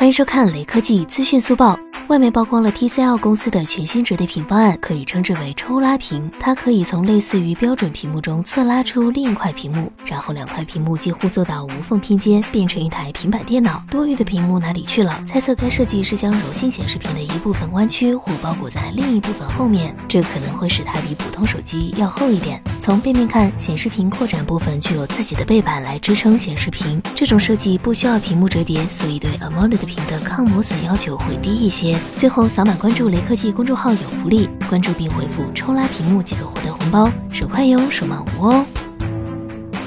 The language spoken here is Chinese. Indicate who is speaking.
Speaker 1: 欢迎收看雷科技资讯速报。外媒曝光了 TCL 公司的全新折叠屏方案，可以称之为抽拉屏。它可以从类似于标准屏幕中侧拉出另一块屏幕，然后两块屏幕几乎做到无缝拼接，变成一台平板电脑。多余的屏幕哪里去了？猜测该设计是将柔性显示屏的一部分弯曲或包裹在另一部分后面，这可能会使它比普通手机要厚一点。从背面看，显示屏扩展部分具有自己的背板来支撑显示屏。这种设计不需要屏幕折叠，所以对 AMOLED 屏的抗磨损要求会低一些。最后扫码关注雷科技公众号有福利，关注并回复“抽拉屏幕”即可获得红包，手快有，手慢无哦。